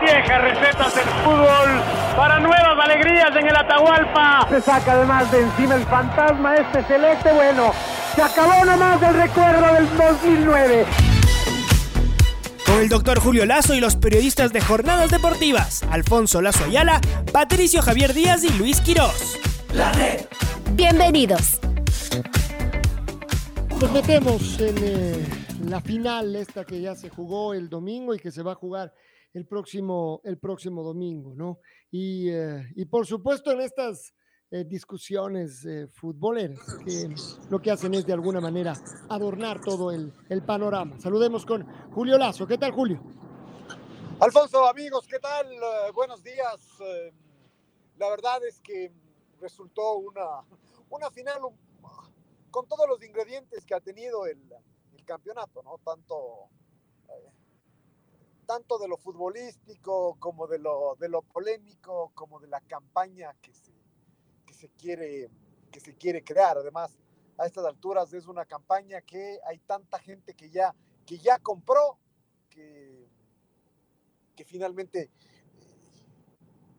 Viejas recetas del fútbol para nuevas alegrías en el Atahualpa. Se saca además de encima el fantasma este celeste. Bueno, se acabó nomás del recuerdo del 2009 con el doctor Julio Lazo y los periodistas de Jornadas Deportivas, Alfonso Lazo Ayala, Patricio Javier Díaz y Luis Quirós. La red. Bienvenidos. Nos metemos en eh, la final esta que ya se jugó el domingo y que se va a jugar el próximo, el próximo domingo, ¿no? Y, eh, y por supuesto en estas eh, discusiones eh, futboleras que lo que hacen es de alguna manera adornar todo el, el, panorama. Saludemos con Julio Lazo. ¿Qué tal, Julio? Alfonso, amigos, ¿qué tal? Uh, buenos días. La verdad es que resultó una, una final con todos los ingredientes que ha tenido el, el campeonato, ¿no? Tanto, eh, tanto de lo futbolístico como de lo, de lo polémico, como de la campaña que se se quiere, que se quiere crear. Además, a estas alturas es una campaña que hay tanta gente que ya, que ya compró, que, que finalmente eh,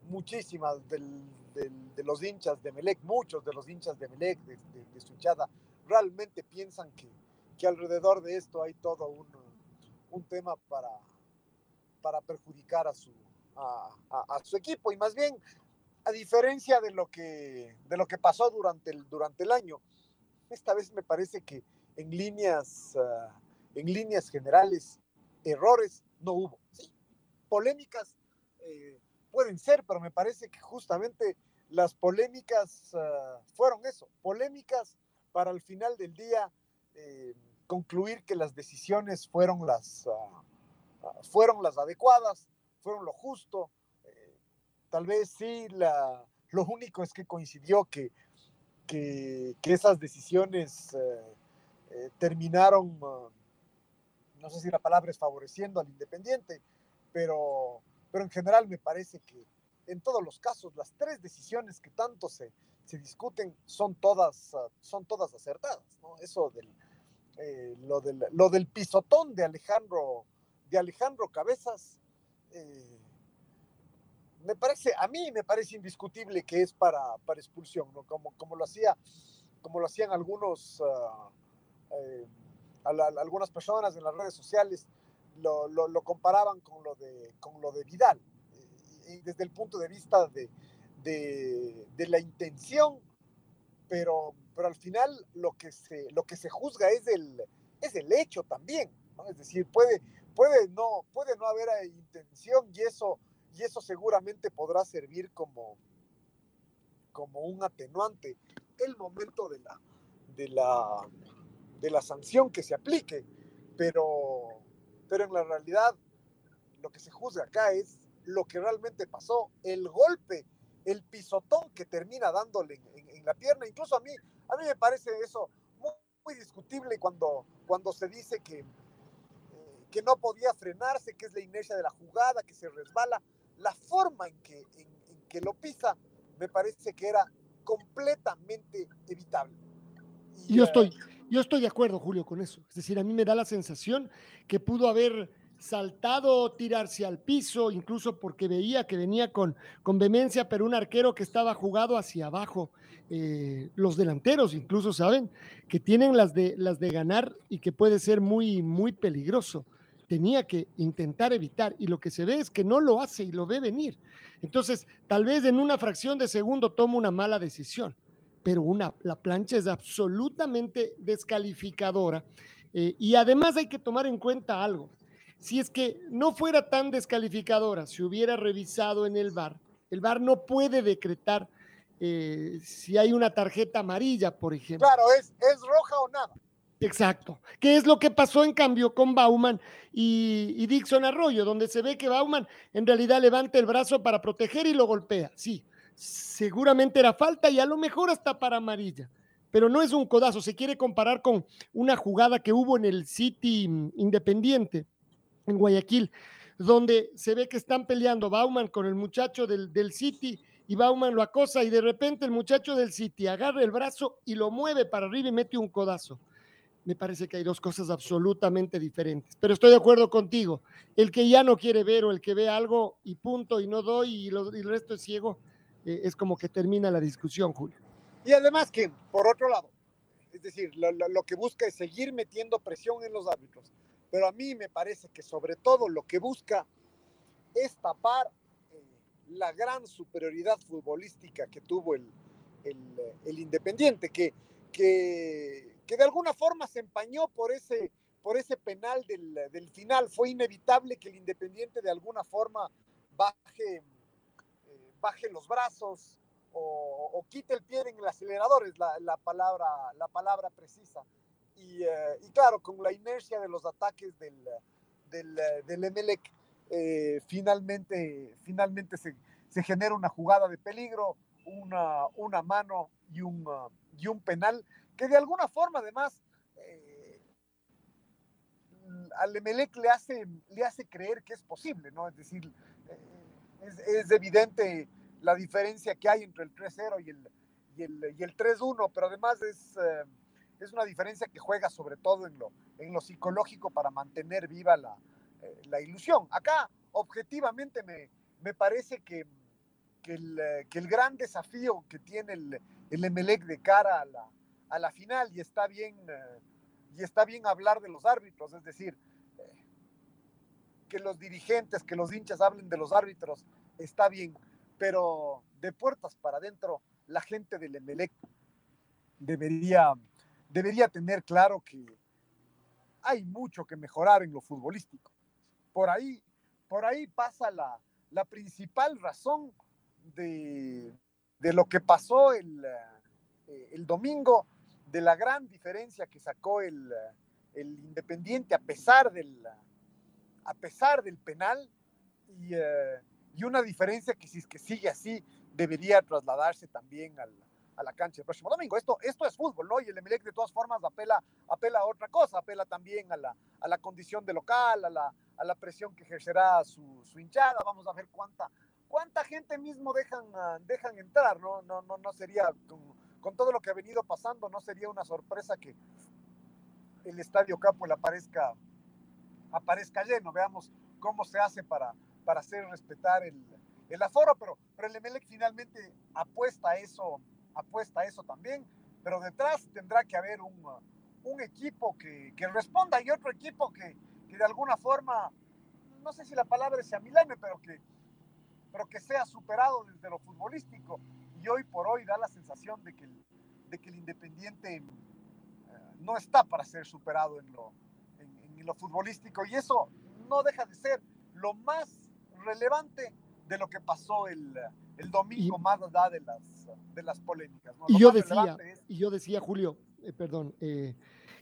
muchísimas de los hinchas de Melec, muchos de los hinchas de Melec, de, de, su hinchada, realmente piensan que, que, alrededor de esto hay todo un, un tema para, para perjudicar a su, a, su equipo. Y más bien a diferencia de lo que, de lo que pasó durante el, durante el año, esta vez me parece que en líneas, uh, en líneas generales, errores no hubo. Polémicas eh, pueden ser, pero me parece que justamente las polémicas uh, fueron eso, polémicas para al final del día eh, concluir que las decisiones fueron las, uh, fueron las adecuadas, fueron lo justo, Tal vez sí, la, lo único es que coincidió que, que, que esas decisiones eh, eh, terminaron, no sé si la palabra es favoreciendo al independiente, pero, pero en general me parece que en todos los casos las tres decisiones que tanto se, se discuten son todas, son todas acertadas. ¿no? Eso del, eh, lo, del, lo del pisotón de Alejandro, de Alejandro Cabezas. Eh, me parece, a mí me parece indiscutible que es para, para expulsión. Como, como lo hacía, como lo hacían algunos, uh, eh, algunas personas en las redes sociales, lo, lo, comparaban con lo de, con lo de Vidal. Y desde el punto de vista de, de, de, la intención, pero, pero al final lo que se, lo que se juzga es el, es el hecho también, ¿no? Es decir, puede, puede, no, puede no haber intención y eso y eso seguramente podrá servir como, como un atenuante el momento de la, de la, de la sanción que se aplique, pero, pero en la realidad lo que se juzga acá es lo que realmente pasó, el golpe, el pisotón que termina dándole en, la pierna, incluso a mí, a mí me parece eso muy, muy discutible cuando, cuando se dice que, eh, que no podía frenarse, que es la inercia de la jugada, que se resbala la forma en que, en, en que lo pisa me parece que era completamente evitable. Y, yo, estoy, yo estoy de acuerdo, Julio, con eso. Es decir, a mí me da la sensación que pudo haber saltado, tirarse al piso, incluso porque veía que venía con, con vehemencia, pero un arquero que estaba jugado hacia abajo. Eh, los delanteros incluso saben que tienen las de, las de ganar y que puede ser muy, muy peligroso tenía que intentar evitar y lo que se ve es que no lo hace y lo ve venir. Entonces, tal vez en una fracción de segundo toma una mala decisión, pero una, la plancha es absolutamente descalificadora. Eh, y además hay que tomar en cuenta algo. Si es que no fuera tan descalificadora, si hubiera revisado en el VAR, el VAR no puede decretar eh, si hay una tarjeta amarilla, por ejemplo. Claro, es, es roja o nada. Exacto. ¿Qué es lo que pasó en cambio con Bauman y, Dixon Arroyo, donde se ve que Bauman en realidad levanta el brazo para proteger y lo golpea? Sí, seguramente era falta y a lo mejor hasta para amarilla, pero no es un codazo. Se quiere comparar con una jugada que hubo en el City Independiente, en Guayaquil, donde se ve que están peleando Bauman con el muchacho del, del City y Bauman lo acosa y de repente el muchacho del City agarra el brazo y lo mueve para arriba y mete un codazo me parece que hay dos cosas absolutamente diferentes. Pero estoy de acuerdo contigo. El que ya no quiere ver o el que ve algo y punto y no doy y, el resto es ciego, eh, es como que termina la discusión, Julio. Y además que, por otro lado, es decir, lo, lo, lo, que busca es seguir metiendo presión en los árbitros. Pero a mí me parece que sobre todo lo que busca es tapar eh, la gran superioridad futbolística que tuvo el, el, el Independiente, que, que que de alguna forma se empañó por ese, por ese penal del, del final. Fue inevitable que el Independiente de alguna forma baje, eh, baje los brazos o, o, quite el pie en el acelerador, es la, la palabra, la palabra precisa. Y, eh, y, claro, con la inercia de los ataques del, del, del Emelec, eh, finalmente, finalmente se, se, genera una jugada de peligro, una, una mano y un, y un penal que de alguna forma además eh, al Emelec le hace, le hace creer que es posible, ¿no? Es decir, eh, es, evidente la diferencia que hay entre el 3-0 y el, y el, y el 3-1, pero además es, eh, es, una diferencia que juega sobre todo en lo, en lo psicológico para mantener viva la, la ilusión. Acá, objetivamente, me, me parece que, que, el, que el gran desafío que tiene el, el Emelec de cara a la, a la final y está bien, eh, y está bien hablar de los árbitros, es decir, eh, que los dirigentes, que los hinchas hablen de los árbitros, está bien, pero de puertas para adentro, la gente del Emelec debería, debería tener claro que hay mucho que mejorar en lo futbolístico. Por ahí, por ahí pasa la, la principal razón de, de, lo que pasó el, eh, el domingo de la gran diferencia que sacó el, el Independiente a pesar del, a pesar del penal y, uh, y, una diferencia que si es que sigue así debería trasladarse también al, a la cancha el próximo domingo. Esto, esto es fútbol, ¿no? Y el Emelec de todas formas apela, apela a otra cosa, apela también a la, a la condición de local, a la, a la presión que ejercerá su, su hinchada. Vamos a ver cuánta, cuánta gente mismo dejan, dejan entrar, ¿no? No, no, no sería... con todo lo que ha venido pasando, no sería una sorpresa que el Estadio Capuel aparezca, aparezca lleno. Veamos cómo se hace para, para hacer respetar el, el aforo, pero, pero el finalmente apuesta a eso, apuesta eso también, pero detrás tendrá que haber un, un equipo que, que, responda y otro equipo que, que, de alguna forma, no sé si la palabra sea milagro, pero que, pero que sea superado desde lo futbolístico y hoy por hoy da la sensación de que el, de que el Independiente eh, no está para ser superado en lo, en, en lo futbolístico y eso no deja de ser lo más relevante de lo que pasó el, el domingo, y, más allá de las, de las polémicas. ¿no? Y, yo decía, es... y yo decía, Julio, eh, perdón, eh,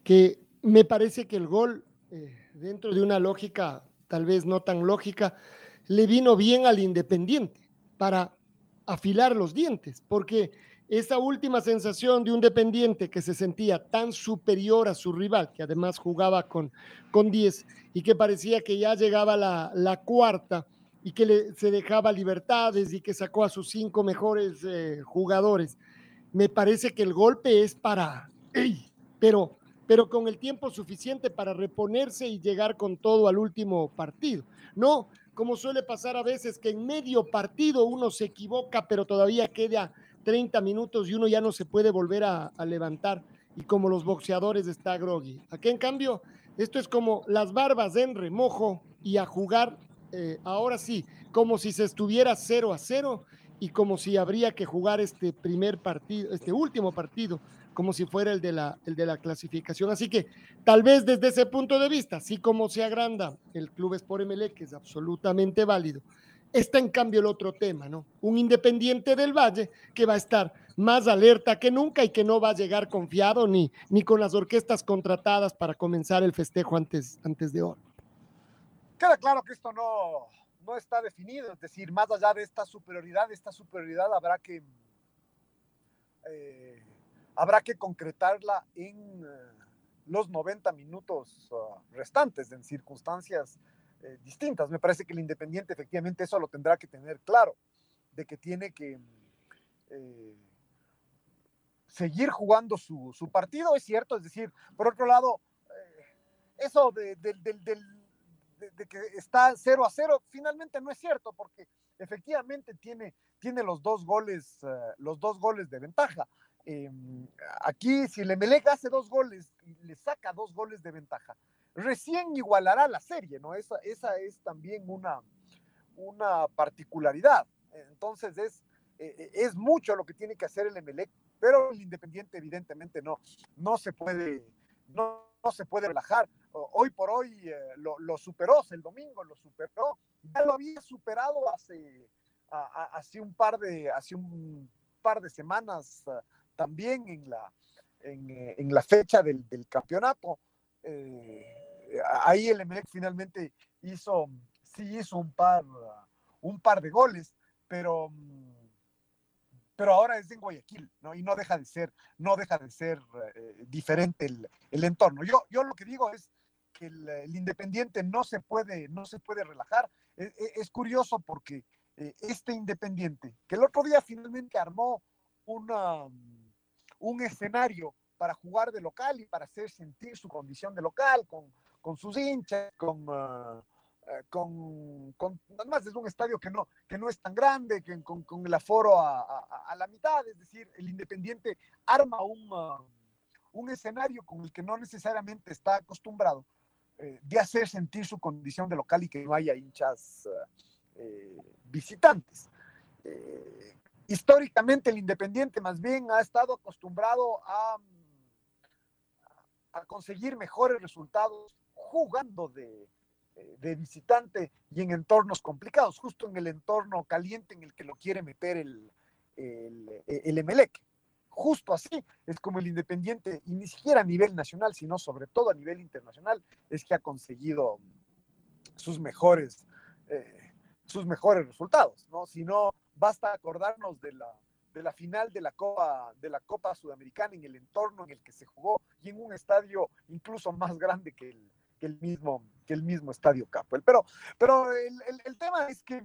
que me parece que el gol, eh, dentro de una lógica tal vez no tan lógica, le vino bien al Independiente para afilar los dientes, porque esa última sensación de un dependiente que se sentía tan superior a su rival, que además jugaba con, con 10 y que parecía que ya llegaba la, la cuarta y que se dejaba libertades y que sacó a sus cinco mejores eh, jugadores. Me parece que el golpe es para, ¡ey! pero, pero con el tiempo suficiente para reponerse y llegar con todo al último partido. No, como suele pasar a veces, que en medio partido uno se equivoca, pero todavía queda 30 minutos y uno ya no se puede volver a, levantar. Y como los boxeadores está groggy. Aquí, en cambio, esto es como las barbas en remojo y a jugar, eh, ahora sí, como si se estuviera 0 a 0 y como si habría que jugar este primer partido, este último partido como si fuera el de, la, clasificación. Así que tal vez desde ese punto de vista, así como se agranda el Club Sport MLE, que es absolutamente válido, Está en cambio el otro tema, ¿no? Un Independiente del Valle que va a estar más alerta que nunca y que no va a llegar confiado ni, con las orquestas contratadas para comenzar el festejo antes, de hoy. Queda claro que esto no, no está definido, es decir, más allá de esta superioridad, esta superioridad habrá que eh, habrá que concretarla en eh, los 90 minutos restantes, en circunstancias eh, distintas. Me parece que el Independiente efectivamente eso lo tendrá que tener claro, de que tiene que seguir jugando su, su, partido, es cierto, es decir, por otro lado, eso de, del de, que está 0 a 0, finalmente no es cierto, porque efectivamente tiene, tiene los, dos goles, los dos goles de ventaja. Eh, aquí, si el Emelec hace dos goles le saca dos goles de ventaja, recién igualará la serie, ¿no? Esa, esa es también una, una particularidad. Entonces es, eh, es mucho lo que tiene que hacer el Emelec, pero el Independiente evidentemente no, no se puede, no, no se puede relajar hoy por hoy eh, lo, superó, el domingo lo superó, ya lo había superado hace, hace, un, par de, hace un par de semanas también en la, en, eh, en la fecha del, del campeonato. Eh, ahí el Emelec finalmente hizo, sí hizo un par, un par de goles, pero pero ahora es en Guayaquil, ¿no? Y no deja de ser, no deja de ser eh, diferente el, el, entorno. Yo, yo lo que digo es, que el, Independiente no se puede, no se puede relajar. E, e, es, curioso porque este Independiente, que el otro día finalmente armó una, un escenario para jugar de local y para hacer sentir su condición de local con, con sus hinchas, con, con, con, además es un estadio que no, que no es tan grande, que, con, con el aforo a, la mitad, es decir, el Independiente arma un, uh, un escenario con el que no necesariamente está acostumbrado eh, de hacer sentir su condición de local y que no haya hinchas eh, visitantes. Eh, históricamente el Independiente más bien ha estado acostumbrado a, conseguir mejores resultados jugando de, visitante y en entornos complicados, justo en el entorno caliente en el que lo quiere meter el, el, el Emelec justo así es como el Independiente, y ni siquiera a nivel nacional, sino sobre todo a nivel internacional, es que ha conseguido sus mejores, eh, sus mejores resultados, ¿no? No, basta acordarnos de la, de la final de la Copa, de la Copa Sudamericana en el entorno en el que se jugó y en un estadio incluso más grande que el, que el mismo, que el mismo estadio Capo. Pero, pero el, el, tema es que,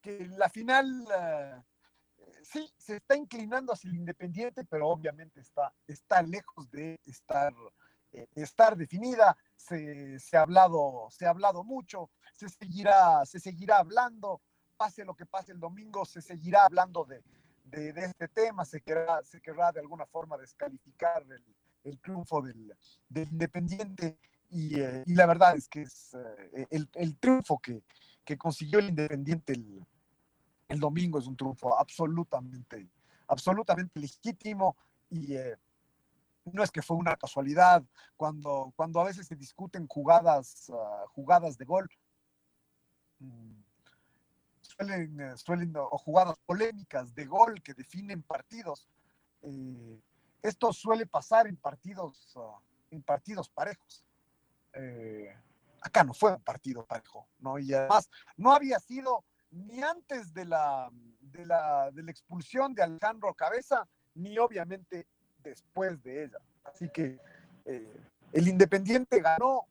que la final... Uh, sí, se está inclinando hacia el independiente, pero obviamente está, está lejos de estar, eh, estar definida. Se, se, ha hablado, se ha hablado mucho, se seguirá, se seguirá hablando, pase lo que pase el domingo, se seguirá hablando de, de, de este tema, se querrá, se querrá de alguna forma descalificar el, el triunfo del, del Independiente. Y, eh, y, la verdad es que es eh, el, el, triunfo que, que consiguió el Independiente el, el domingo es un triunfo absolutamente, absolutamente legítimo y eh, no es que fue una casualidad cuando, cuando a veces se discuten jugadas, uh, jugadas de gol. Mm, suelen, eh, suelen, o jugadas polémicas de gol que definen partidos. Eh, esto suele pasar en partidos, uh, en partidos parejos. Eh, acá no fue un partido parejo, ¿no? Y además no había sido ni antes de la, de la, de la expulsión de Alejandro Cabeza, ni obviamente después de ella. Así que eh, el Independiente ganó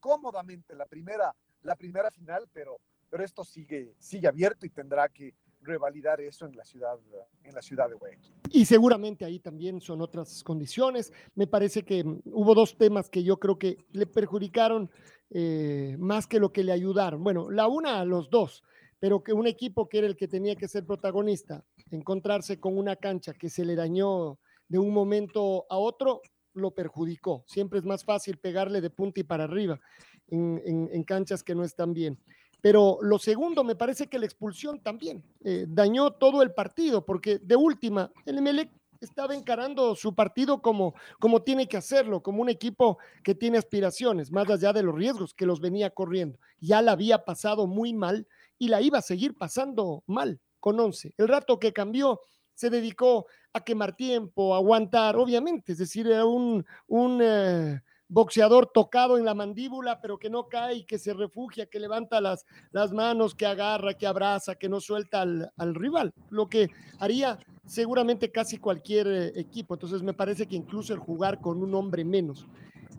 cómodamente la primera, la primera final, pero, pero esto sigue, sigue abierto y tendrá que revalidar eso en la ciudad en la ciudad de Guayaquil. Y seguramente ahí también son otras condiciones. Me parece que mm, hubo dos temas que yo creo que le perjudicaron eh, más que lo que le ayudaron. Bueno, la una a los dos, pero que un equipo que era el que tenía que ser protagonista, encontrarse con una cancha que se le dañó de un momento a otro, lo perjudicó. Siempre es más fácil pegarle de punta y para arriba en, en, en canchas que no están bien. Pero lo segundo, me parece que la expulsión también eh, dañó todo el partido, porque de última, el Emelec estaba encarando su partido como, como tiene que hacerlo, como un equipo que tiene aspiraciones, más allá de los riesgos que los venía corriendo. Ya la había pasado muy mal y la iba a seguir pasando mal con 11. El rato que cambió se dedicó a quemar tiempo, a aguantar, obviamente, es decir, era un, un eh, boxeador tocado en la mandíbula, pero que no cae y que se refugia, que levanta las, las manos, que agarra, que abraza, que no suelta al, al rival, lo que haría seguramente casi cualquier eh, equipo. Entonces me parece que incluso el jugar con un hombre menos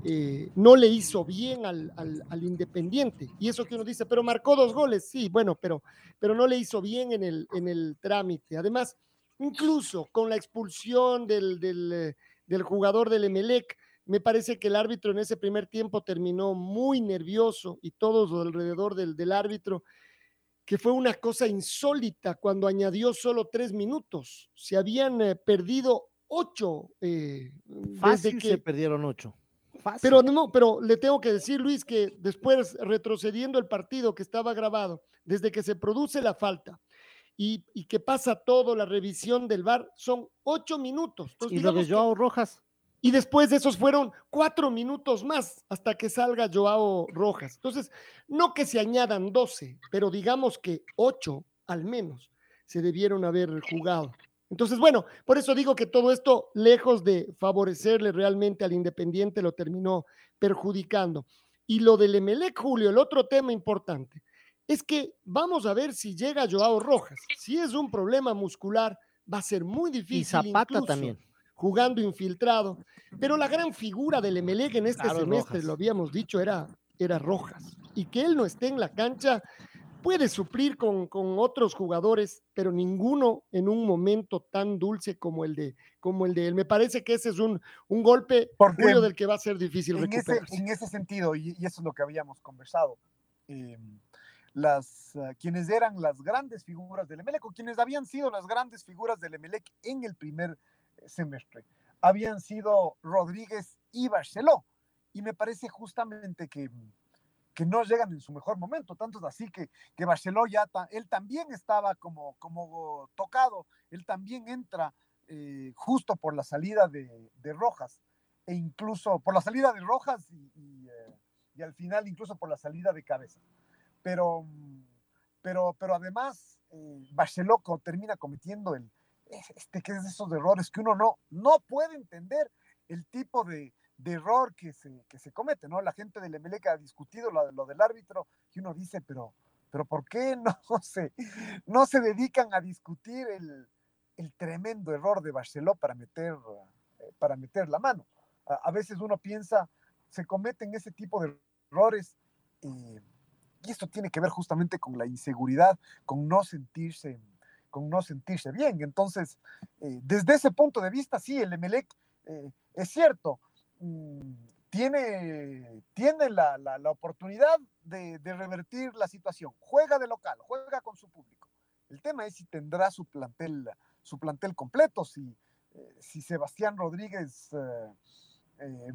eh, no le hizo bien al, al, al, Independiente. Y eso que uno dice, pero marcó dos goles, sí, bueno, pero, pero no le hizo bien en el, en el trámite. Además, incluso con la expulsión del, del, eh, del jugador del Emelec, me parece que el árbitro en ese primer tiempo terminó muy nervioso y todos alrededor del, del árbitro, que fue una cosa insólita cuando añadió solo tres minutos. Se habían eh, perdido ocho. Eh, Fácil que... se perdieron ocho. Fácil. Pero no, pero le tengo que decir, Luis, que después retrocediendo el partido que estaba grabado, desde que se produce la falta y, y que pasa todo, la revisión del VAR, son ocho minutos. Entonces, y lo de Joao que... Rojas. Y después de esos fueron cuatro minutos más hasta que salga Joao Rojas. Entonces, no que se añadan doce, pero digamos que ocho al menos se debieron haber jugado. Entonces, bueno, por eso digo que todo esto, lejos de favorecerle realmente al Independiente, lo terminó perjudicando. Y lo del Emelec, Julio, el otro tema importante, es que vamos a ver si llega Joao Rojas. Si es un problema muscular, va a ser muy difícil. Y Zapata incluso, también jugando infiltrado. Pero la gran figura del Emelec en este claro, semestre, Rojas. lo habíamos dicho, era, era Rojas. Y que él no esté en la cancha puede suplir con, con, otros jugadores, pero ninguno en un momento tan dulce como el de, como el de él. Me parece que ese es un, un golpe Porque del que va a ser difícil en recuperarse. Ese, en ese sentido, y, y, eso es lo que habíamos conversado, eh, las, uh, quienes eran las grandes figuras del Emelec, o quienes habían sido las grandes figuras del Emelec en el primer semestre habían sido Rodríguez y Barceló. Y me parece justamente que, que no llegan en su mejor momento. Tanto es así que, que Barceló ya, él también estaba como, como tocado, él también entra eh, justo por la salida de, de, Rojas, e incluso por la salida de Rojas y, y, eh, al final incluso por la salida de Cabeza. Pero, pero, pero además, eh, Barceló termina cometiendo el, este, que es esos errores que uno no, no puede entender el tipo de, de error que se, que se comete, ¿no? La gente del Emelec ha discutido lo, lo, del árbitro y uno dice, pero, pero ¿por qué no se, no se dedican a discutir el, el tremendo error de Barceló para meter, eh, para meter la mano? A, a, veces uno piensa, se cometen ese tipo de errores y esto tiene que ver justamente con la inseguridad, con no sentirse con no sentirse bien. Entonces, eh, desde ese punto de vista, sí, el Emelec eh, es cierto, mmm, tiene, tiene la, la, oportunidad de, revertir la situación. Juega de local, juega con su público. El tema es si tendrá su plantel, su plantel completo, si, eh, si Sebastián Rodríguez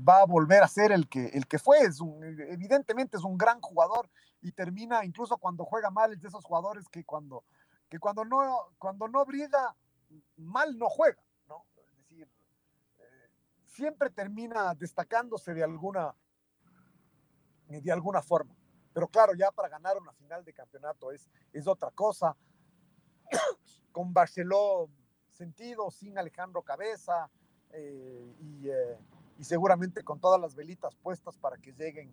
va a volver a ser el que, el que fue. Es evidentemente es un gran jugador y termina, incluso cuando juega mal, es de esos jugadores que cuando que cuando no, cuando no mal no juega, ¿no? Es decir, eh, siempre termina destacándose de alguna, de alguna forma. Pero claro, ya para ganar una final de campeonato es, es otra cosa. Con Barceló sentido, sin Alejandro Cabeza eh, y, eh, y, seguramente con todas las velitas puestas para que lleguen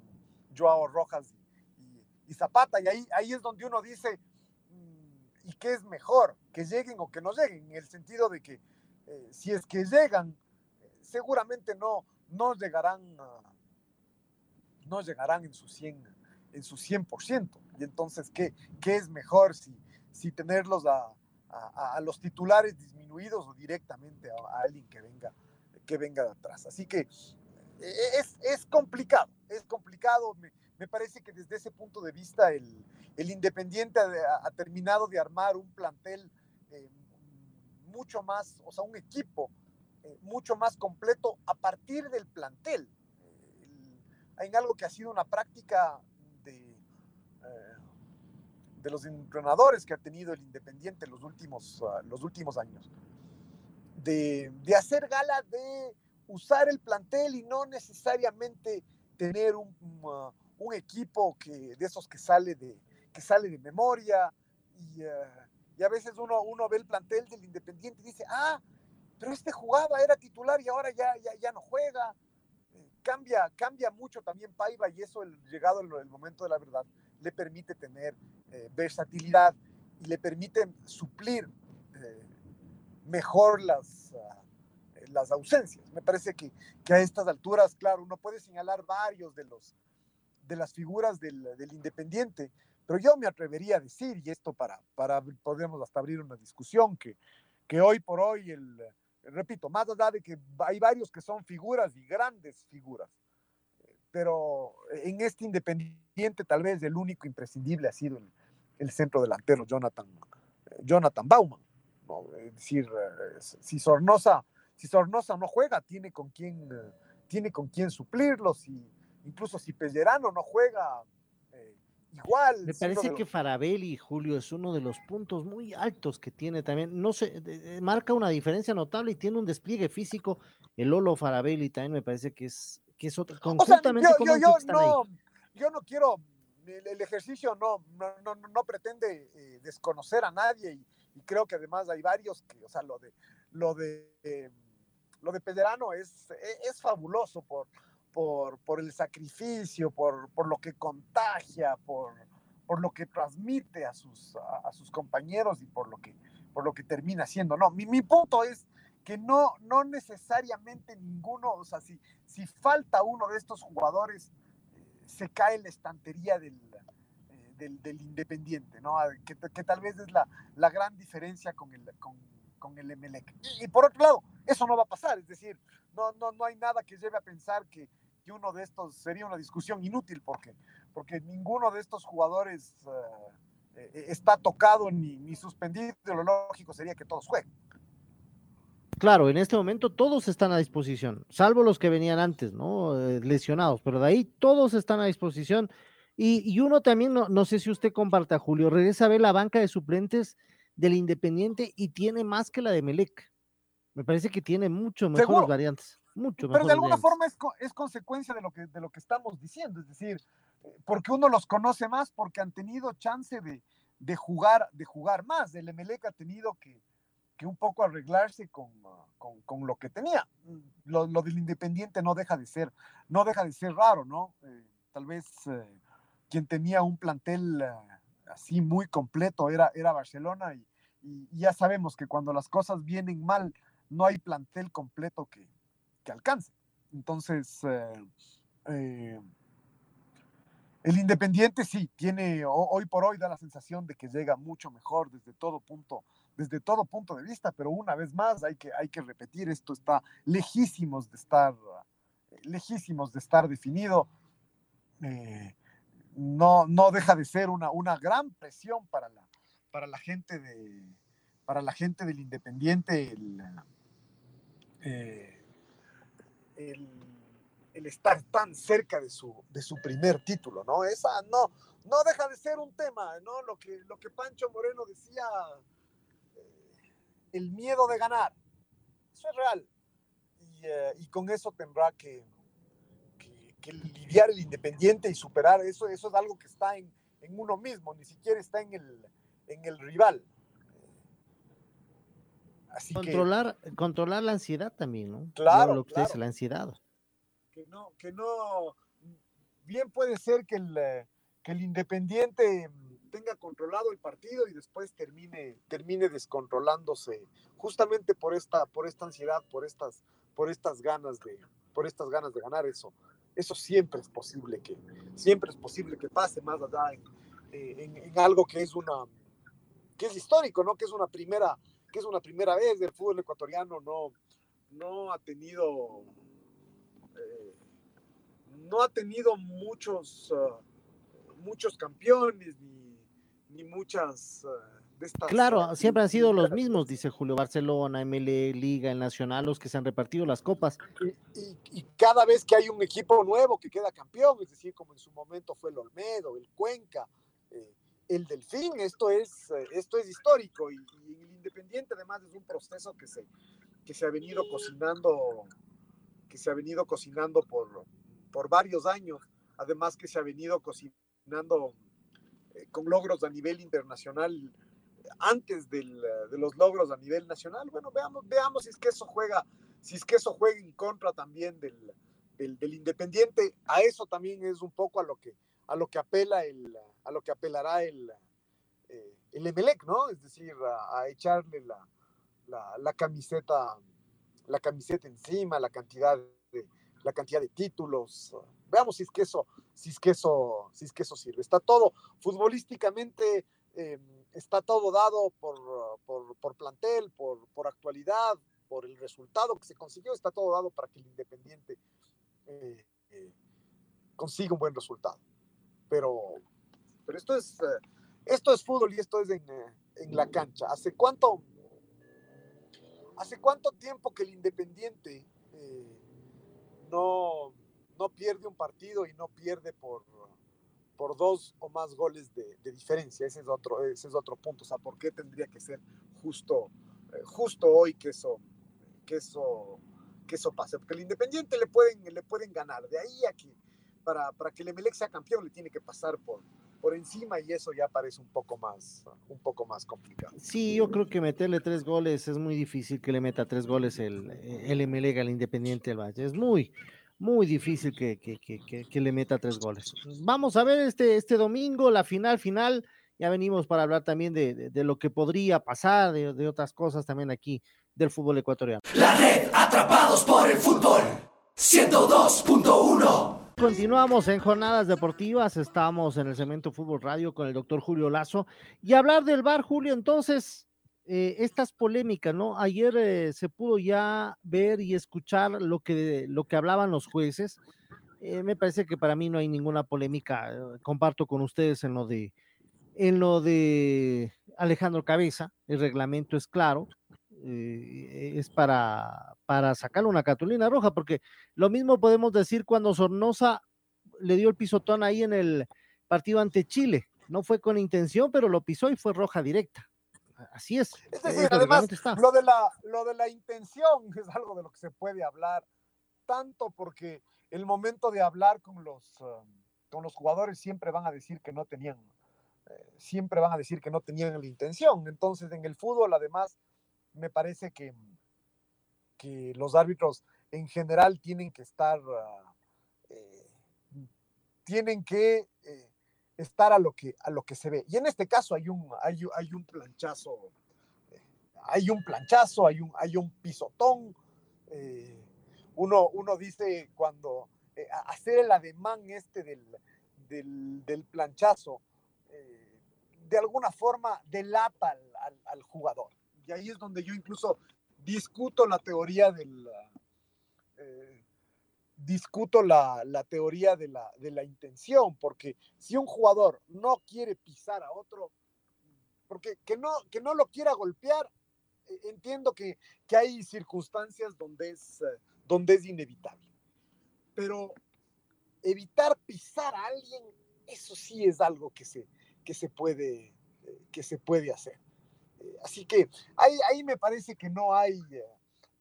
Joao Rojas y, y, y Zapata. Y ahí, ahí es donde uno dice, y qué es mejor, que lleguen o que no lleguen, en el sentido de que eh, si es que llegan, seguramente no, no llegarán, no llegarán en su 100, en su 100%. Y entonces, ¿qué, qué es mejor si, si tenerlos a, a, los titulares disminuidos o directamente a, alguien que venga, que venga de atrás? Así que eh, es, es complicado, es complicado. Me parece que desde ese punto de vista el, el Independiente ha, terminado de armar un plantel eh, mucho más, o sea, un equipo eh, mucho más completo a partir del plantel. Eh, en algo que ha sido una práctica de, eh, de los entrenadores que ha tenido el Independiente los últimos, uh, los últimos años. De, de hacer gala de usar el plantel y no necesariamente tener un, uh, un equipo que, de esos que sale de, que sale de memoria, y, y, a veces uno, uno ve el plantel del Independiente y dice, ah, pero este jugaba, era titular y ahora ya, ya, ya no juega. cambia, cambia mucho también Paiva y eso, el, llegado el, momento de la verdad, le permite tener versatilidad y le permite suplir mejor las, ah, las ausencias. Me parece que, que, a estas alturas, claro, uno puede señalar varios de, los, de las figuras del, del, Independiente, pero yo me atrevería a decir, y esto para, para podemos hasta abrir una discusión, que, que hoy por hoy, el, repito, más allá de que hay varios que son figuras y grandes figuras, pero en este Independiente tal vez el único imprescindible ha sido el, el centro delantero Jonathan, Jonathan Bauman. Es decir, si Sornosa, si Sornosa no juega, tiene con quién, tiene con quién suplirlo, si, incluso si Pellerano no juega, eh, igual. Me parece que Farabelli, Julio, es uno de los puntos muy altos que tiene también, no sé, marca una diferencia notable y tiene un despliegue físico, el Lolo Farabelli también me parece que es, que es otro, conjuntamente yo, yo, no, yo no quiero el, ejercicio no, no, no, no pretende desconocer a nadie y, y creo que además hay varios que, o sea, lo de, lo de, eh, lo de Pederano es, e, es, fabuloso por, por, por, el sacrificio, por, por lo que contagia, por, por lo que transmite a sus, a, sus compañeros y por lo que, por lo que termina siendo. No, mi, mi punto es que no, no necesariamente ninguno, o sea, si, si falta uno de estos jugadores, eh, se cae la estantería del, del, del Independiente, ¿no? Que, que, tal vez es la, la gran diferencia con el, con, con el Emelec. Y, por otro lado, eso no va a pasar, es decir, no, no, no hay nada que lleve a pensar que, que uno de estos sería una discusión inútil, porque, porque ninguno de estos jugadores uh, está tocado ni, ni suspendido, lo lógico sería que todos jueguen. Claro, en este momento todos están a disposición, salvo los que venían antes, ¿no? Eh, lesionados, pero de ahí todos están a disposición y, uno también, no, no, sé si usted comparta, Julio, regresa a ver la banca de suplentes del Independiente y tiene más que la de Melec. Me parece que tiene mucho mejores variantes. Mucho Pero de alguna variantes. forma es, es, consecuencia de lo, que, de lo que estamos diciendo, es decir, eh, porque uno los conoce más, porque han tenido chance de, de jugar, de jugar más. El Emelec ha tenido que, que un poco arreglarse con, con, con, lo que tenía. Lo, lo, del Independiente no deja de ser, no deja de ser raro, ¿no? Eh, tal vez eh, quien tenía un plantel así muy completo era, era Barcelona y, ya sabemos que cuando las cosas vienen mal no hay plantel completo que, que alcance. Entonces, eh, eh, el Independiente sí, tiene, hoy por hoy da la sensación de que llega mucho mejor desde todo punto, desde todo punto de vista, pero una vez más hay que, hay que repetir, esto está lejísimos de estar, lejísimos de estar definido. Eh, no, no deja de ser una, una gran presión para la, para la gente de para la gente del Independiente eh, el, estar tan cerca de su, de su primer título, ¿no? Esa no, no deja de ser un tema, ¿no? Lo que, lo que Pancho Moreno decía, eh, el miedo de ganar, eso es real. Y, eh, con eso tendrá que, que lidiar el independiente y superar eso, eso es algo que está en, en uno mismo, ni siquiera está en el, en el rival. Así controlar, que, controlar la ansiedad también, ¿no? Claro. Lo que claro. es la ansiedad. Que no, que no, bien puede ser que el, que el independiente tenga controlado el partido y después termine, termine descontrolándose justamente por esta, por esta ansiedad, por estas, por estas ganas de, por estas ganas de ganar eso eso siempre es posible que, siempre es posible que pase más allá en, en, en, algo que es una, que es histórico, ¿no? Que es una primera, que es una primera vez del fútbol ecuatoriano, no, no ha tenido, eh, no ha tenido muchos, uh, muchos campeones ni, ni muchas uh, estas, claro, siempre han sido los mismos, dice Julio, Barcelona, ML, Liga, el Nacional, los que se han repartido las copas. Y, y, y, cada vez que hay un equipo nuevo que queda campeón, es decir, como en su momento fue el Olmedo, el Cuenca, eh, el Delfín, esto es, eh, esto es histórico y, el Independiente además es un proceso que se, que se ha venido cocinando, que se ha venido cocinando por, por varios años, además que se ha venido cocinando con logros a nivel internacional antes de los logros a nivel nacional. Bueno, veamos, veamos si es que eso juega, si es que eso juega en contra también del, del, Independiente. A eso también es un poco a lo que, a lo que apela el, a lo que apelará el, eh, el Emelec, ¿no? Es decir, a, echarle la, la, camiseta, la camiseta encima, la cantidad de, la cantidad de títulos. Veamos si es que eso, si es que eso, si es que eso sirve. Está todo futbolísticamente. Eh, está todo dado por, por, plantel, por, por, actualidad, por el resultado que se consiguió, está todo dado para que el Independiente eh, eh, consiga un buen resultado. Pero, pero esto, es, eh, esto es fútbol y esto es en, en, la cancha. ¿Hace cuánto, ¿Hace cuánto tiempo que el Independiente no, no pierde un partido y no pierde por por dos o más goles de, diferencia. Ese es, otro, ese es otro punto. O sea, ¿por qué tendría que ser justo, eh, justo hoy que eso, que, eso, que eso pase? Porque el Independiente le pueden, le pueden ganar. De ahí a que para, para que el Emelec sea campeón le tiene que pasar por, por encima y eso ya parece un poco más un poco más complicado. Sí, yo creo que meterle tres goles es muy difícil que le meta tres goles el, el Emelec al Independiente del Valle. Es muy, muy difícil que, que, que, que, le meta tres goles. Vamos a ver este, este domingo, la final final. Ya venimos para hablar también de, de, lo que podría pasar, de, de, otras cosas también aquí del fútbol ecuatoriano. La red, atrapados por el fútbol, 102.1. Continuamos en jornadas deportivas, estamos en el Cemento Fútbol Radio con el doctor Julio Lazo y hablar del bar, Julio, entonces, eh, estas polémicas, ¿no? Ayer eh, se pudo ya ver y escuchar lo que, lo que hablaban los jueces. Eh, me parece que para mí no hay ninguna polémica. Comparto con ustedes en lo de, en lo de Alejandro Cabeza. El reglamento es claro. Es para, para sacarle una cartulina roja, porque lo mismo podemos decir cuando Sornosa le dio el pisotón ahí en el partido ante Chile. No fue con intención, pero lo pisó y fue roja directa. Así es. Es decir, además, lo de, la, lo de la intención es algo de lo que se puede hablar, tanto porque el momento de hablar con los, um, con los jugadores siempre van a decir que no tenían, eh, siempre van a decir que no tenían la intención. Entonces, en el fútbol, además, me parece que, que los árbitros en general tienen que estar, uh, eh, tienen que eh, estar a lo que, a lo que se ve. Y en este caso hay un, hay, hay un planchazo, eh, hay un planchazo, hay un, hay un pisotón. Uno, uno dice cuando hacer el ademán este del, del, del planchazo, de alguna forma delata al, al, jugador. Y ahí es donde yo incluso discuto la teoría del, discuto la, teoría de la, de la, intención, porque si un jugador no quiere pisar a otro, porque que no, que no lo quiera golpear, e, entiendo que, hay circunstancias donde es, eh, donde es inevitable. Pero evitar pisar a alguien, eso sí es algo que se, que se, puede, eh, que se puede hacer. Eh, así que ahí, ahí me parece que no hay,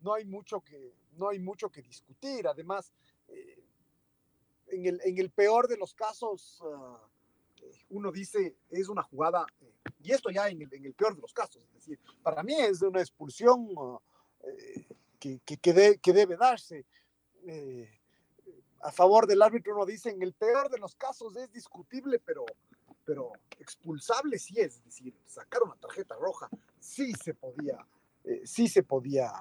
no hay mucho que, no hay mucho que discutir. Además, eh, en, el, en, el, peor de los casos, ah, uno dice, es una jugada, eh, y esto ya en el, en el, peor de los casos, es decir, para mí es una expulsión ah, eh, que, que, que, debe darse. a favor del árbitro uno dice, en el peor de los casos es discutible, pero, pero expulsable sí es, es decir, sacar una tarjeta roja sí se podía, sí se podía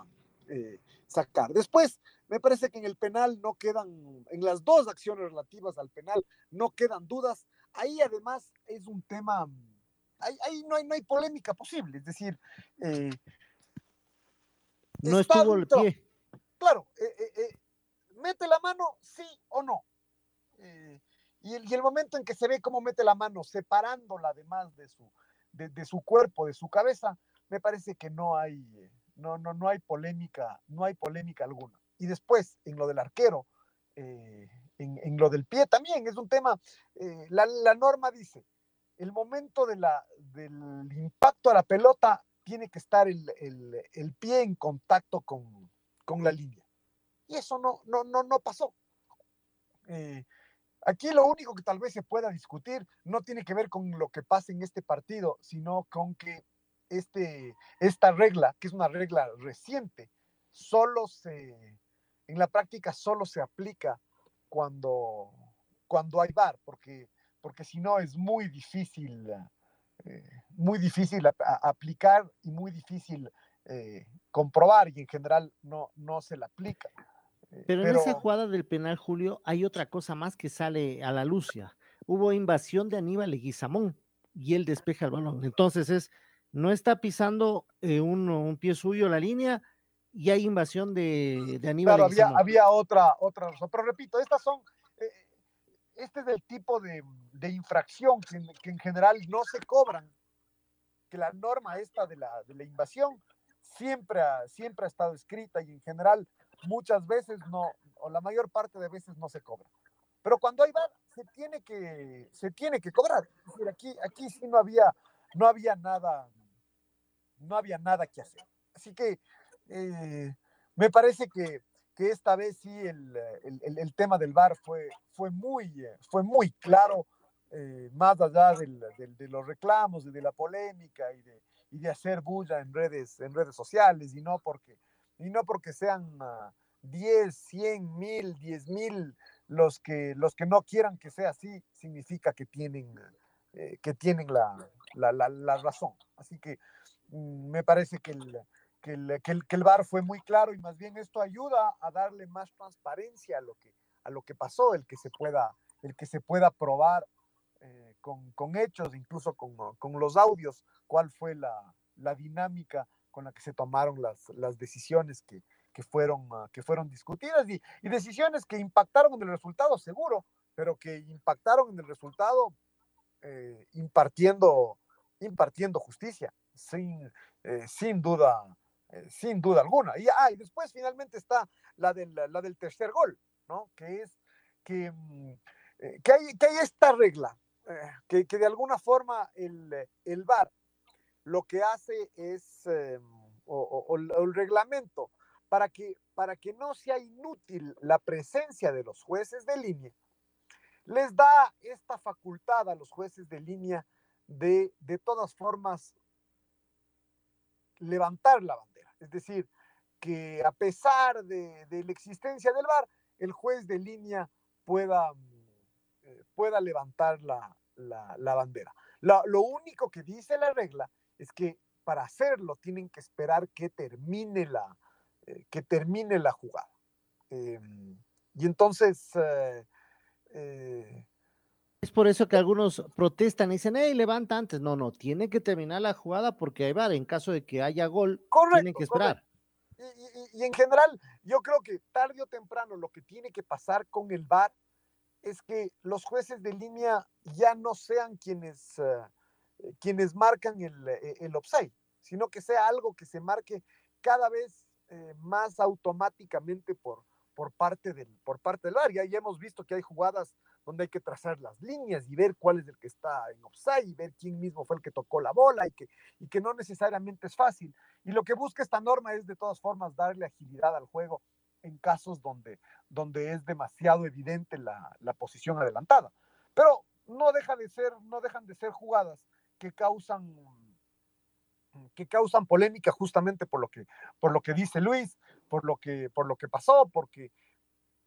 sacar. Después, me parece que en el penal no quedan, en las dos acciones relativas al penal, no quedan dudas. Ahí además es un tema, ahí, no, hay, no hay polémica posible, es decir, eh, no estuvo el pie. Claro, eh, eh, mete la mano, sí o no. Y el, momento en que se ve cómo mete la mano, separándola además de su, de, su cuerpo, de su cabeza, me parece que no hay, no, no, no hay polémica, no hay polémica alguna. Y después, en lo del arquero, eh, en, lo del pie también, es un tema, eh, la, norma dice, el momento del impacto a la pelota tiene que estar el, pie en contacto con, la línea. Y eso no, no, no, no pasó. Eh, Aquí lo único que tal vez se pueda discutir no tiene que ver con lo que pasa en este partido, sino con que este, esta regla, que es una regla reciente, solo se, en la práctica solo se aplica cuando, cuando hay VAR, porque, porque si no es muy difícil, eh, muy difícil aplicar y muy difícil eh, comprobar y en general no, no se la aplica. Eh, pero, en esa jugada del penal, Julio, hay otra cosa más que sale a la luz ya. Hubo invasión de Aníbal Leguizamón y él despeja el balón. Entonces es, no está pisando un, un, pie suyo la línea y hay invasión de, de Aníbal claro, había, había, otra, otra razón. Pero repito, estas son, eh, este es el tipo de, de infracción que, que, en general no se cobran, que la norma esta de la, de la invasión siempre ha, siempre ha estado escrita y en general muchas veces no, o la mayor parte de veces no se cobra. Pero cuando hay VAR, se tiene que, se tiene que cobrar. Aquí, aquí sí no había, no había nada, no había nada que hacer. Así que eh, me parece que, que, esta vez sí el, el, el, tema del VAR fue, fue, muy, fue muy claro, eh, más allá del, de los reclamos de la polémica y de, y de hacer bulla en redes, en redes sociales y no porque, y no porque sean uh, 10, 100, mil, 10 mil los que, los que no quieran que sea así, significa que tienen, eh, que tienen la, la, la, la, razón. Así que mm, me parece que el, que el, que, el, que el VAR fue muy claro y más bien esto ayuda a darle más transparencia a lo que, a lo que pasó, el que se pueda, el que se pueda probar eh, con, con, hechos, incluso con, con, los audios, cuál fue la, la, dinámica con la que se tomaron las, las decisiones que, que, fueron, uh, que fueron discutidas y, y, decisiones que impactaron en el resultado, seguro, pero que impactaron en el resultado eh, impartiendo, impartiendo justicia, sin, eh, sin duda. Eh, sin duda alguna. Y, ah, y después finalmente está la del, la del tercer gol, ¿no? Que es que, mm, que, hay, que hay esta regla que, que, de alguna forma el, el VAR lo que hace es, eh, o, el reglamento, para que, para que no sea inútil la presencia de los jueces de línea, les da esta facultad a los jueces de línea de, de todas formas, levantar la bandera. Es decir, que a pesar de, la existencia del VAR, el juez de línea pueda pueda levantar la, la, bandera. Lo único que dice la regla es que para hacerlo tienen que esperar que termine la, eh, que termine la jugada. Eh, y entonces... Eh, eh, es por eso que algunos protestan y dicen, hey, levanta antes. No, no, tiene que terminar la jugada porque hay VAR. En caso de que haya gol, correcto, tienen que esperar. Y, y, y, en general, yo creo que tarde o temprano lo que tiene que pasar con el VAR es que los jueces de línea ya no sean quienes, uh, quienes marcan el, eh, el offside, sino que sea algo que se marque cada vez eh, más automáticamente por, por, parte del, por parte del área. Ya hemos visto que hay jugadas donde hay que trazar las líneas y ver cuál es el que está en offside y ver quién mismo fue el que tocó la bola y que, y que no necesariamente es fácil. Y lo que busca esta norma es de todas formas darle agilidad al juego en casos donde, donde es demasiado evidente la, la, posición adelantada. Pero no, deja de ser, no dejan de ser jugadas que causan, que causan polémica justamente por lo que, por lo que dice Luis, por lo que, por lo que pasó, porque,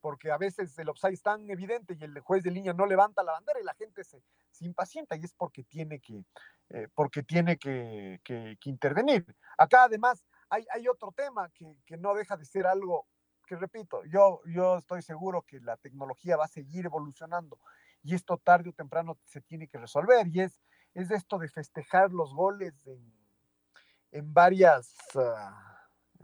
porque a veces el offside es tan evidente y el juez de línea no levanta la bandera y la gente se, se impacienta y es porque tiene que, eh, porque tiene que, que, que, intervenir. Acá además hay, hay otro tema que, que no deja de ser algo que repito, yo, yo estoy seguro que la tecnología va a seguir evolucionando y esto tarde o temprano se tiene que resolver y es, es esto de festejar los goles en, en varias, uh,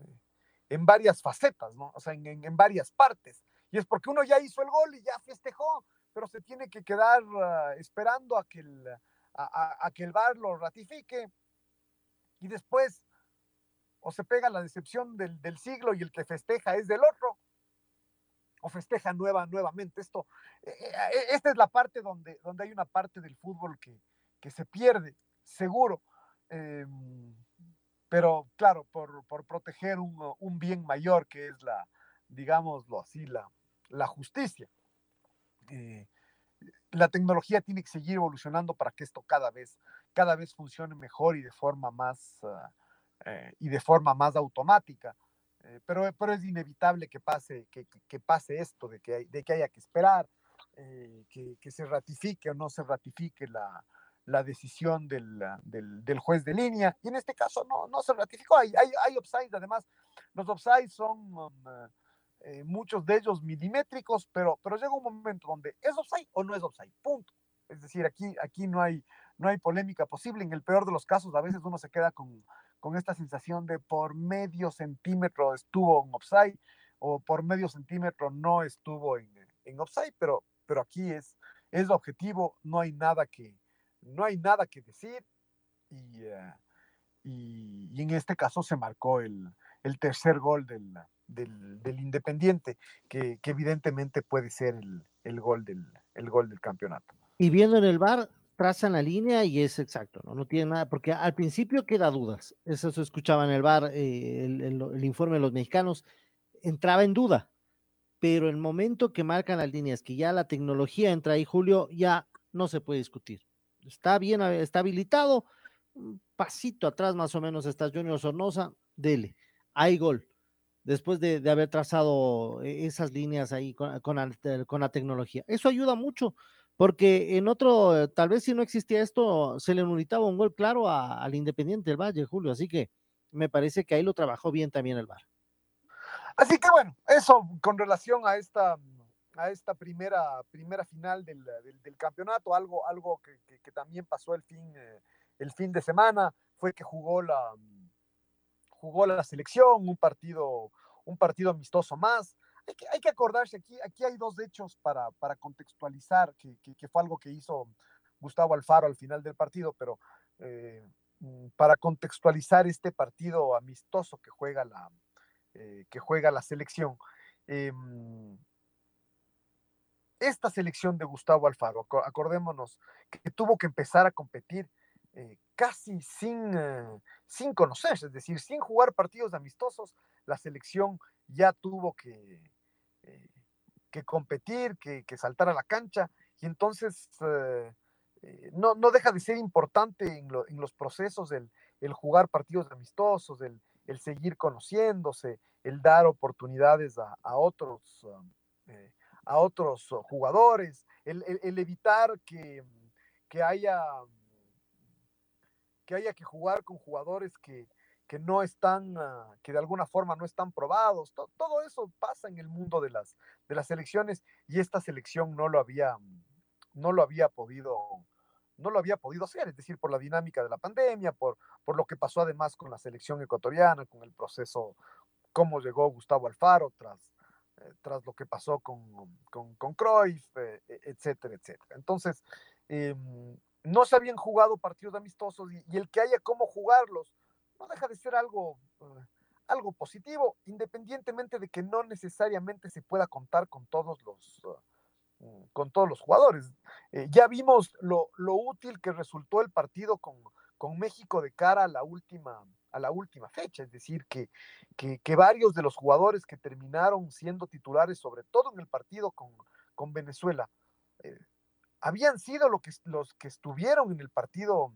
en varias facetas, ¿no? O sea, en, en, varias partes. Y es porque uno ya hizo el gol y ya festejó, pero se tiene que quedar uh, esperando a que, el, a, a, que el VAR lo ratifique y después o se pega la decepción del, del, siglo y el que festeja es del otro, o festeja nueva, nuevamente. Esto, eh, eh, esta es la parte donde, donde hay una parte del fútbol que, que se pierde, seguro. Eh, pero claro, por, por proteger un, un, bien mayor que es la, digámoslo así, la, la justicia. Eh, la tecnología tiene que seguir evolucionando para que esto cada vez, cada vez funcione mejor y de forma más, ah, eh, y de forma más automática. Eh, pero, pero es inevitable que pase, que, que, pase esto, de que, de que haya que esperar, eh, que, que, se ratifique o no se ratifique la, la decisión del, del, del, juez de línea. Y en este caso no, no se ratificó. Hay, hay, hay offsides, además, los offsides son um, eh, muchos de ellos milimétricos, pero, pero llega un momento donde es offside o no es offside, punto. Es decir, aquí, aquí no, hay, no hay polémica posible. En el peor de los casos, a veces uno se queda con, con esta sensación de por medio centímetro estuvo en offside o por medio centímetro no estuvo en, en offside, pero, pero aquí es, es objetivo, no hay nada que, no hay nada que decir y, uh, y, en este caso se marcó el, el tercer gol del, del, Independiente, que, que, evidentemente puede ser el, el, gol del, el gol del campeonato. Y viendo en el bar, trazan la línea y es exacto, ¿no? No tiene nada, porque al principio queda dudas. Eso se escuchaba en el bar, eh, el, el, el, informe de los mexicanos, entraba en duda, pero el momento que marcan las líneas, que ya la tecnología entra ahí, Julio, ya no se puede discutir. Está bien, está habilitado, un pasito atrás más o menos está Junior Sornosa, dele, hay gol después de, de, haber trazado e, esas líneas ahí con, con, la tecnología. Eso ayuda mucho, porque en otro, tal vez si no existía esto, se le unitaba un gol claro al Independiente del Valle, Julio, así que me parece que ahí lo trabajó bien también el VAR. Así que bueno, eso con relación a esta, a esta primera, primera final del, del, del campeonato, algo, algo que, que, que, también pasó el fin, eh, el fin de semana, fue que jugó la, jugó la selección, un partido, un partido amistoso más. Hay que, hay que acordarse, aquí, aquí hay dos hechos para, para contextualizar, que, que, fue algo que hizo Gustavo Alfaro al final del partido, pero eh, para contextualizar este partido amistoso que juega la, eh, que juega la selección. Esta selección de Gustavo Alfaro, acordémonos que tuvo que empezar a competir eh, casi sin, eh, sin conocerse, es decir, sin jugar partidos amistosos, la selección ya tuvo que, eh, que competir, que, que, saltar a la cancha, y entonces no, no, deja de ser importante en, lo, en los procesos el, jugar partidos amistosos, el, el, seguir conociéndose, el dar oportunidades a, a otros, a otros jugadores, el, el evitar que, que haya que haya que jugar con jugadores que, que no están, uh, que de alguna forma no están probados. Todo, todo, eso pasa en el mundo de las, de las selecciones y esta selección no lo había, no lo había podido, no lo había podido hacer, es decir, por la dinámica de la pandemia, por, por lo que pasó además con la selección ecuatoriana, con el proceso, cómo llegó Gustavo Alfaro tras, eh, tras lo que pasó con, con, con Cruyff, eh, etcétera, etcétera. Entonces, eh, no se habían jugado partidos amistosos y, el que haya cómo jugarlos no deja de ser algo, uh, algo positivo, independientemente de que no necesariamente se pueda contar con todos los, uh, con todos los jugadores. Eh, ya vimos lo, lo, útil que resultó el partido con, con, México de cara a la última, a la última fecha, es decir, que, que, varios de los jugadores que terminaron siendo titulares, sobre todo en el partido con, con Venezuela, eh, habían sido lo que, los que estuvieron en el partido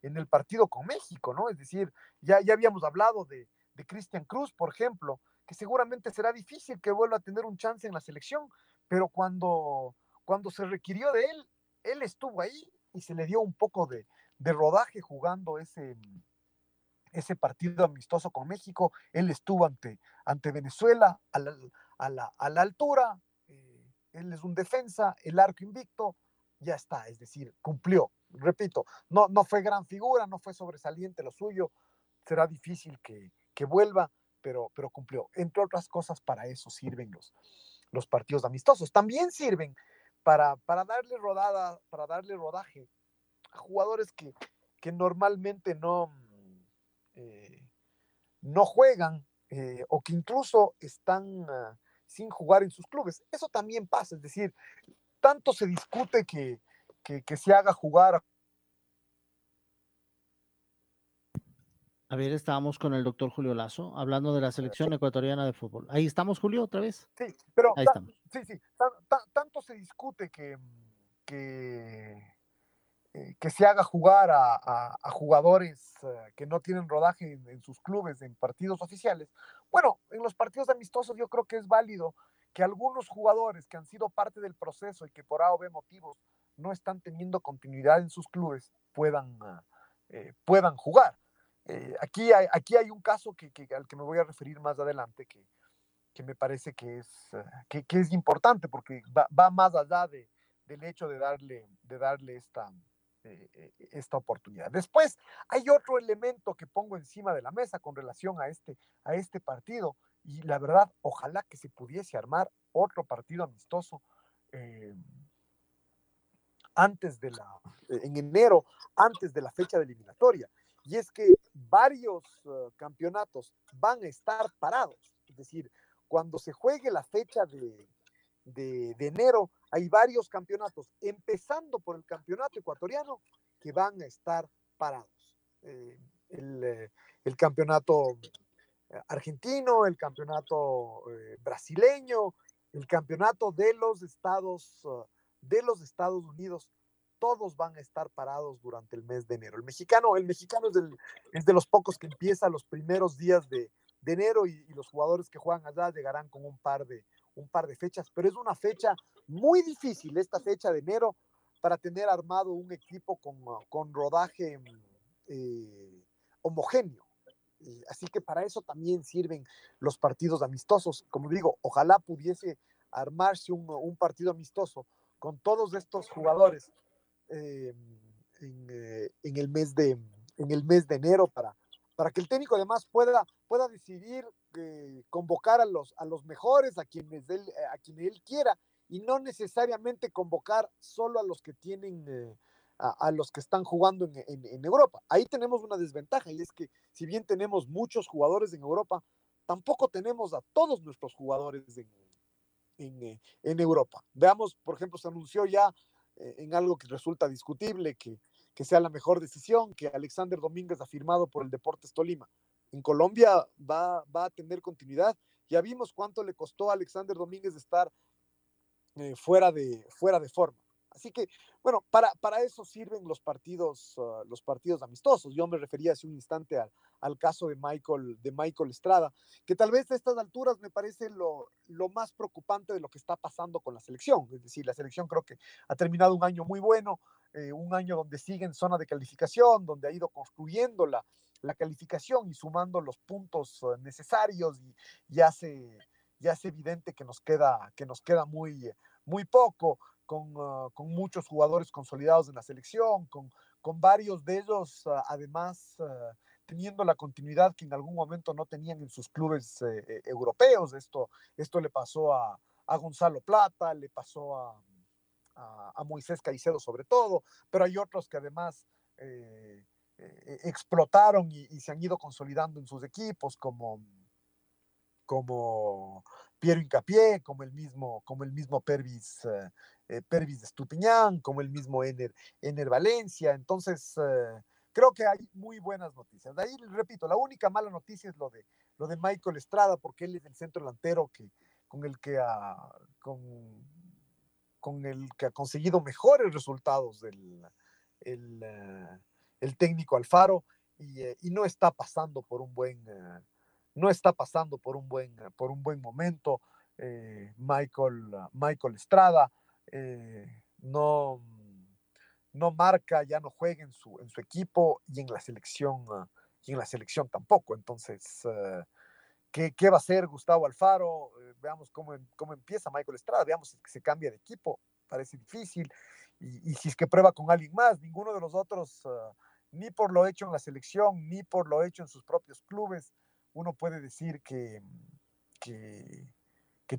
en el partido con México, ¿no? Es decir, ya, ya habíamos hablado de, de Cristian Cruz, por ejemplo, que seguramente será difícil que vuelva a tener un chance en la selección, pero cuando, cuando se requirió de él, él estuvo ahí y se le dio un poco de, de rodaje jugando ese, ese partido amistoso con México. Él estuvo ante, ante Venezuela a la, a la, a la altura, eh, él es un defensa, el arco invicto, ya está, es decir, cumplió. Repito, no, no fue gran figura, no fue sobresaliente lo suyo, será difícil que, que vuelva, pero, pero cumplió. Entre otras cosas, para eso sirven los, los partidos amistosos. También sirven para, para, darle rodada, para darle rodaje a jugadores que, que normalmente no, eh, no juegan eh, o que incluso están uh, sin jugar en sus clubes. Eso también pasa, es decir, tanto se discute que, que, que se haga jugar. A ver, estábamos con el doctor Julio Lazo hablando de la selección ecuatoriana de fútbol. Ahí estamos, Julio, otra vez. Sí, pero Ahí estamos. sí, sí, tanto se discute que, que, eh, que se haga jugar a, jugadores eh, que no tienen rodaje en, sus clubes, en partidos oficiales. Bueno, en los partidos amistosos yo creo que es válido que algunos jugadores que han sido parte del proceso y que por A o B motivos no están teniendo continuidad en sus clubes puedan, eh, puedan jugar. aquí, hay, aquí hay un caso que, al que me voy a referir más adelante que, que me parece que es, que, es importante porque va, va más allá de, del hecho de darle, de darle esta, eh, eh, esta oportunidad. Después hay otro elemento que pongo encima de la mesa con relación a este, a este partido y la verdad, ojalá que se pudiese armar otro partido amistoso eh, antes de la, en enero, antes de la fecha de eliminatoria. Y es que varios campeonatos van a estar parados. Es decir, cuando se juegue la fecha de, de, enero, hay varios campeonatos, empezando por el campeonato ecuatoriano, que van a estar parados. Eh, eh, el, campeonato eh, argentino, el campeonato brasileño, el campeonato de los Estados, de los Estados Unidos, todos van a estar parados durante el mes de enero. El mexicano, el mexicano es, de los pocos que empieza los primeros días de, enero y, y, los jugadores que juegan allá llegarán con un par de, un par de fechas, pero es una fecha muy difícil, esta fecha de enero, para tener armado un equipo con, con rodaje eh, homogéneo. así que para eso también sirven los partidos amistosos. Como digo, ojalá pudiese armarse un, partido amistoso con todos estos jugadores eh, eh, en, el mes de, en el mes de enero para, para que el técnico además pueda, pueda decidir eh, convocar a los, a los mejores, a quienes, él, a quienes él quiera, y no necesariamente convocar solo a los que tienen, eh, a, los que están jugando en, Europa. Ahí tenemos una desventaja, y es que si bien tenemos muchos jugadores en Europa, tampoco tenemos a todos nuestros jugadores en, eh, Europa. Veamos, por ejemplo, se anunció ya en algo que resulta discutible, que que sea la mejor decisión, que Alexander Domínguez ha firmado por el Deportes Tolima. En Colombia va, a tener continuidad. Ya vimos cuánto le costó a Alexander Domínguez estar eh, fuera, de, fuera de forma. Así que, bueno, para, para eso sirven los partidos, ah, los partidos amistosos. Yo me refería hace un instante al, al, caso de Michael, de Michael Estrada, que tal vez a estas alturas me parece lo, lo más preocupante de lo que está pasando con la selección. Es decir, la selección creo que ha terminado un año muy bueno, eh, un año donde sigue en zona de calificación, donde ha ido construyendo la, calificación y sumando los puntos eh, necesarios y ya se, ya es evidente que nos queda, que nos queda muy, muy poco, con, ah, con muchos jugadores consolidados en la selección, con, con varios de ellos ah, además ah, teniendo la continuidad que en algún momento no tenían en sus clubes eh, europeos. Esto, esto le pasó a, a Gonzalo Plata, le pasó a, a, Moisés Caicedo sobre todo, pero hay otros que además eh, eh, explotaron y, se han ido consolidando en sus equipos, como, como Piero Incapié, como el mismo, como el mismo Pervis, eh, Pervis de Estupiñán, como el mismo Ener, Ener Valencia. Entonces, creo que hay muy buenas noticias. De ahí, repito, la única mala noticia es lo de, lo de Michael Estrada, porque él es el centro delantero que, con el que con, con el que ha conseguido mejores resultados del el, eh, el técnico Alfaro y, eh, y, no está pasando por un buen eh, no está pasando por un buen por un buen momento Michael Michael Estrada no no marca ya no juega en su en su equipo y en la selección y en la selección tampoco entonces ¿Qué, ¿Qué, va a hacer Gustavo Alfaro? Eh, veamos cómo, em, cómo empieza Michael Estrada, veamos si se cambia de equipo, parece difícil. Y, y, si es que prueba con alguien más, ninguno de los otros, uh, ni por lo hecho en la selección, ni por lo hecho en sus propios clubes, uno puede decir que, que,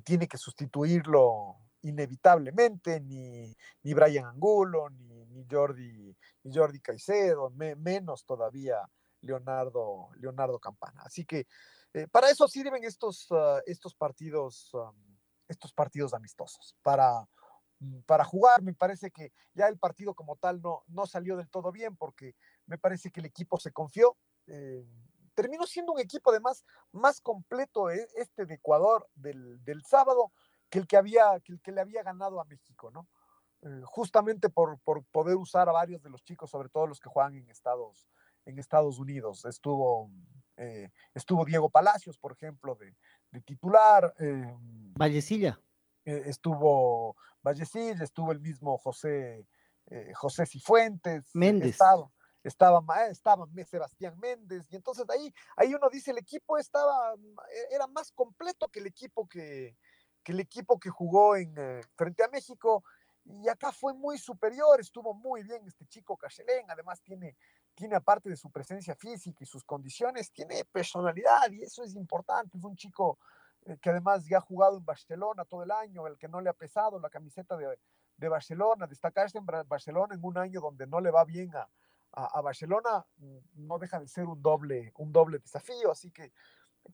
tiene que sustituirlo inevitablemente, ni, ni Brian Angulo, ni, ni, Jordi, ni Jordi Caicedo, me, menos todavía Leonardo, Leonardo Campana. Así que eh, para eso sirven estos, ah, estos partidos, estos partidos amistosos, para, mm, para jugar. Me parece que ya el partido como tal no, no salió del todo bien porque me parece que el equipo se confió. Eh, terminó siendo un equipo además más completo eh, este de Ecuador del, sábado que el que, había, que el que le había ganado a México, ¿no? eh, justamente por, por, poder usar a varios de los chicos, sobre todo los que juegan en Estados, en Estados Unidos. Estuvo, eh, estuvo Diego Palacios, por ejemplo, de, de titular. Eh, Vallecilla. estuvo Vallecilla, estuvo el mismo José, José Cifuentes. Méndez. Estaba, estaba Sebastián Méndez, y entonces ahí, ahí uno dice, el equipo estaba, e, era más completo que el equipo que, que el equipo que jugó en, frente a México, y acá fue muy superior, estuvo muy bien este chico Cachelén, además tiene, tiene aparte de su presencia física y sus condiciones, tiene personalidad y eso es importante, es un chico eh, que además ya ha jugado en Barcelona todo el año, el que no le ha pesado la camiseta de, de Barcelona, destacarse en Barcelona en un año donde no le va bien a, a, Barcelona, mm, no deja de ser un doble, un doble desafío, así que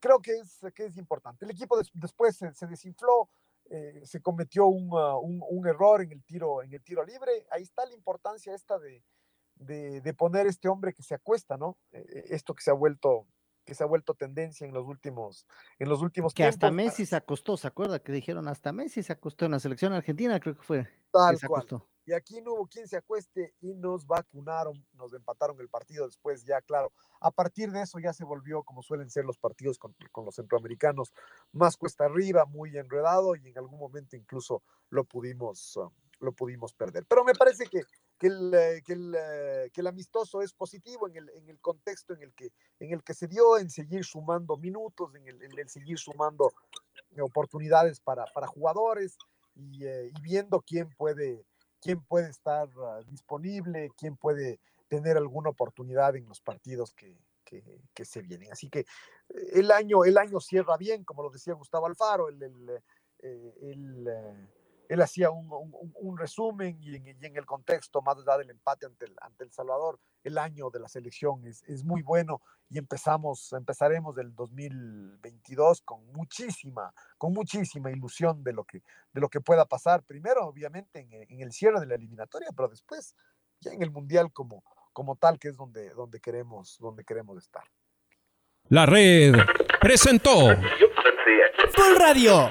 creo que es, que es importante. El equipo después se, se desinfló, eh, se cometió ah, un, un, error en el, tiro, en el tiro libre. Ahí está la importancia esta de, de, de poner este hombre que se acuesta, ¿no? Eh, eh, esto que se ha vuelto que se ha vuelto tendencia en los últimos en los últimos que hasta Messi se acostó, ¿se acuerda? Que dijeron hasta Messi se acostó en la selección argentina, creo que fue. Tal cual. Y aquí no hubo quien se acueste y nos vacunaron, nos empataron el partido después, ya claro. A partir de eso ya se volvió, como suelen ser los partidos con, los centroamericanos, más cuesta arriba, muy enredado y en algún momento incluso lo pudimos, ah, lo pudimos perder. Pero me parece que, que, el, eh, que, el, eh, que el, amistoso es positivo en el, en el contexto en el, que, en el que se dio, en seguir sumando minutos, en el, en el seguir sumando oportunidades para, para jugadores y, eh, y viendo quién puede quién puede estar ah, disponible, quién puede tener alguna oportunidad en los partidos que, que, se vienen. Así que eh, el año, el año cierra bien, como lo decía Gustavo Alfaro, el, el, eh, eh, él hacía un, un, resumen y en, y en, el contexto, más allá del empate ante el, ante el Salvador, el año de la selección es, es, muy bueno y empezamos, empezaremos del 2022 con muchísima, con muchísima ilusión de lo que, de lo que pueda pasar. Primero, obviamente, en, en el cierre de la eliminatoria, pero después ya en el Mundial como, como tal, que es donde, donde, queremos, donde queremos estar. La red presentó Full Radio.